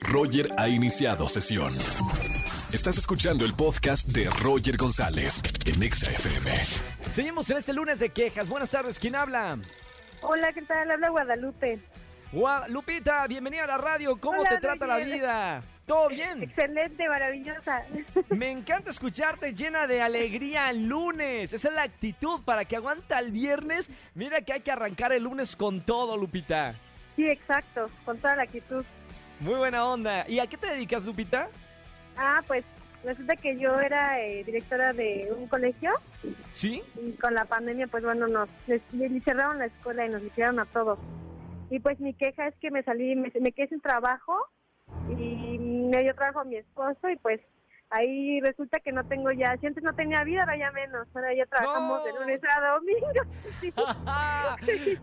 Roger ha iniciado sesión. Estás escuchando el podcast de Roger González en Exa FM. Seguimos en este lunes de quejas. Buenas tardes, ¿quién habla? Hola, ¿qué tal? Habla Guadalupe. Gua- Lupita, bienvenida a la radio. ¿Cómo Hola, te trata la vida? ¿Todo bien? Excelente, maravillosa. Me encanta escucharte llena de alegría el lunes. Esa es la actitud para que aguanta el viernes. Mira que hay que arrancar el lunes con todo, Lupita. Sí, exacto, con toda la actitud. Muy buena onda. ¿Y a qué te dedicas, Lupita? Ah, pues resulta que yo era eh, directora de un colegio ¿Sí? y con la pandemia, pues bueno, nos les- les cerraron la escuela y nos hicieron a todos. Y pues mi queja es que me salí, me, me quedé sin trabajo y me dio trabajo a mi esposo y pues ahí resulta que no tengo ya, si antes no tenía vida, ahora ya menos, ahora ya trabajamos de lunes a domingo.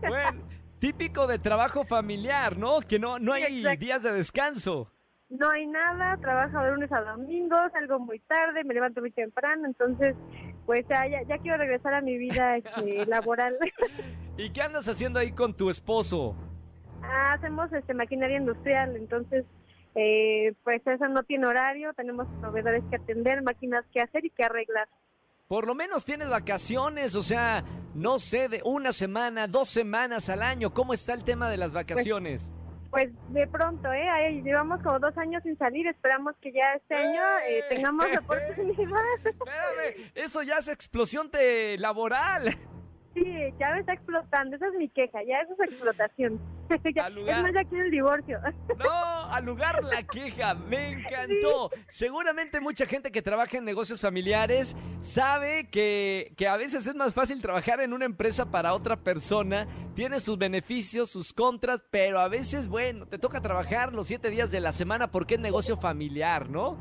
Bueno, típico de trabajo familiar, ¿no? Que no, no hay exacto. días de descanso. No hay nada, trabajo de lunes a domingo, salgo muy tarde, me levanto muy temprano, entonces pues ya, ya, ya quiero regresar a mi vida este, laboral. ¿Y qué andas haciendo ahí con tu esposo? Ah, Hacemos este, maquinaria industrial, entonces eh, pues eso no tiene horario, tenemos proveedores que atender, máquinas que hacer y que arreglar. Por lo menos tienes vacaciones, o sea, no sé, de una semana, dos semanas al año. ¿Cómo está el tema de las vacaciones? Pues de pronto, ¿eh? Ahí llevamos como dos años sin salir, esperamos que ya este año eh, tengamos oportunidad. Espérame, eso ya es explosión te- laboral. Sí, ya me está explotando, esa es mi queja, ya eso es explotación. Ya- Al lugar. Es más, ya quiero el divorcio. No, al lugar la queja, me encantó. Seguramente mucha gente que trabaja en negocios familiares sabe que, que a veces es más fácil trabajar en una empresa para otra persona, tiene sus beneficios, sus contras, pero a veces, bueno, te toca trabajar los siete días de la semana porque es negocio familiar, ¿no?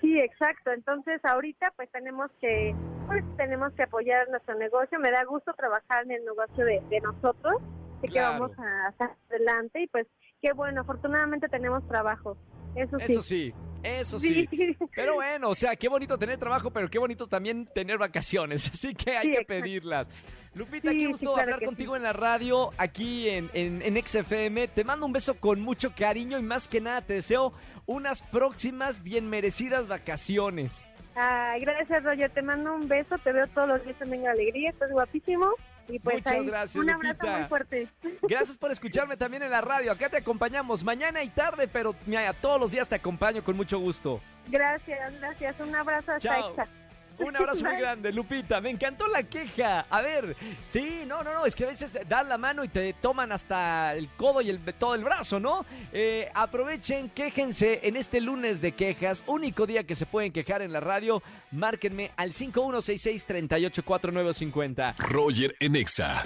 Sí, exacto. Entonces, ahorita pues tenemos que pues tenemos que apoyar nuestro negocio. Me da gusto trabajar en el negocio de, de nosotros, que Claro. vamos a estar adelante y pues qué bueno, afortunadamente tenemos trabajo. Eso sí. Eso sí, eso sí. Sí. Pero bueno, o sea, qué bonito tener trabajo, pero qué bonito también tener vacaciones. Así que hay Sí, que pedirlas. Lupita, Sí, qué gusto claro hablar que contigo en la radio, aquí en, en, en XFM. Te mando un beso con mucho cariño y más que nada te deseo unas próximas bien merecidas vacaciones. Ay, gracias, Roger. Te mando un beso. Te veo todos los días también alegría. Estás guapísimo. Y pues Muchas ahí, gracias, un abrazo Lupita. muy fuerte. Gracias por escucharme también en la radio. Acá te acompañamos mañana y tarde, pero mira, todos los días te acompaño con mucho gusto. Gracias, gracias. Un abrazo hasta Chao. Un abrazo muy grande, Lupita. Me encantó la queja. A ver, sí, no, no, no, es que a veces dan la mano y te toman hasta el codo y el, todo el brazo, ¿no? Eh, aprovechen, quéjense en este lunes de quejas, único día que se pueden quejar en la radio. Márquenme al 5166-384950. Roger en Exa.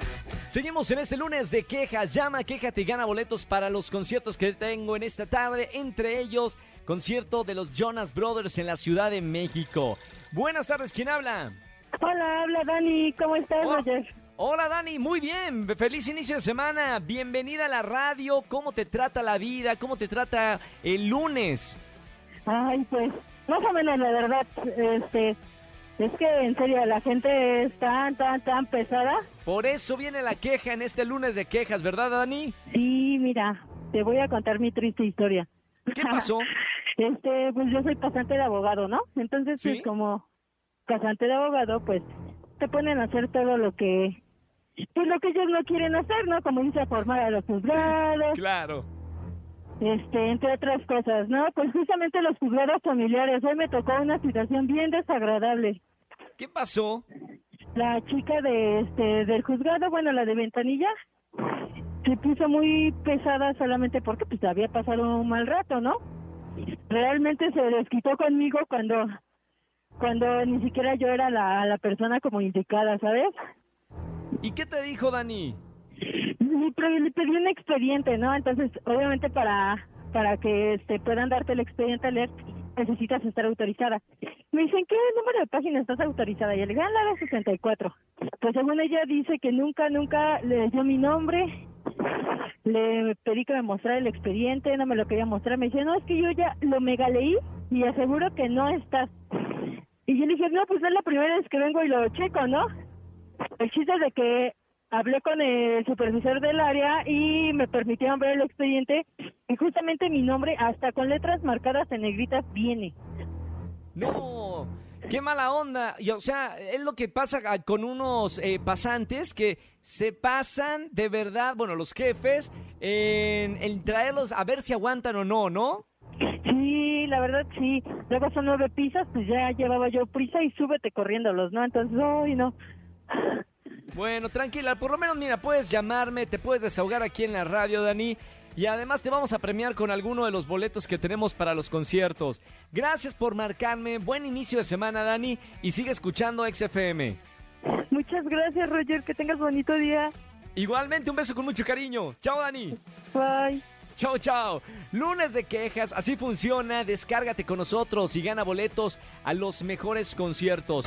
Seguimos en este lunes de quejas. Llama, quéjate y gana boletos para los conciertos que tengo en esta tarde. Entre ellos, concierto de los Jonas Brothers en la Ciudad de México. Buenas tardes, ¿quién habla? Hola, habla Dani. ¿Cómo estás, Oh. Roger? Hola Dani, muy bien, feliz inicio de semana, bienvenida a la radio, ¿cómo te trata la vida? ¿Cómo te trata el lunes? Ay, pues, más o menos, la verdad, este, es que en serio, la gente es tan, tan, tan pesada. Por eso viene la queja en este lunes de quejas, ¿verdad Dani? Sí, mira, te voy a contar mi triste historia. ¿Qué pasó? Este, pues yo soy pasante de abogado, ¿no? Entonces, ¿Sí? pues como pasante de abogado, pues te ponen a hacer todo lo que, pues lo que ellos no quieren hacer, ¿no? Como dice, formar a los juzgados, Claro. este, entre otras cosas, ¿no? Pues justamente los juzgados familiares. Hoy me tocó una situación bien desagradable. ¿Qué pasó? La chica de este del juzgado, bueno, la de Ventanilla, se puso muy pesada solamente porque pues había pasado un mal rato, ¿no? Realmente se desquitó conmigo cuando cuando ni siquiera yo era la, la persona como indicada, ¿sabes? ¿Y qué te dijo Dani? Le, pedí un expediente, ¿no? Entonces, obviamente para para que este puedan darte el expediente a leer, necesitas estar autorizada. Me dicen, ¿qué número de página estás autorizada? Y le dije, "Ah, la de 64. Pues según ella dice que nunca, nunca le dio mi nombre. Le pedí que me mostrara el expediente, no me lo quería mostrar. Me dice, no, es que yo ya lo mega leí y aseguro que no estás. Y yo le dije, no, pues es la primera vez que vengo y lo checo, ¿no? El chiste es de que hablé con el supervisor del área y me permitieron ver el expediente y justamente mi nombre hasta con letras marcadas en negritas viene. No, qué mala onda. Y, o sea, es lo que pasa a- con unos eh, pasantes que se pasan de verdad, bueno, los jefes, en, en traerlos a ver si aguantan o no, ¿no? Sí, la verdad sí. Luego son nueve pisos, pues ya llevaba yo prisa y súbete corriéndolos, ¿no? Entonces, ay, no. Bueno, tranquila, por lo menos, mira, puedes llamarme, te puedes desahogar aquí en la radio, Dani. Y además te vamos a premiar con alguno de los boletos que tenemos para los conciertos. Gracias por marcarme. Buen inicio de semana, Dani. Y sigue escuchando XFM. Muchas gracias, Roger. Que tengas bonito día. Igualmente, un beso con mucho cariño. Chao, Dani. Bye. Chao, chao. Lunes de quejas, así funciona. Descárgate con nosotros y gana boletos a los mejores conciertos.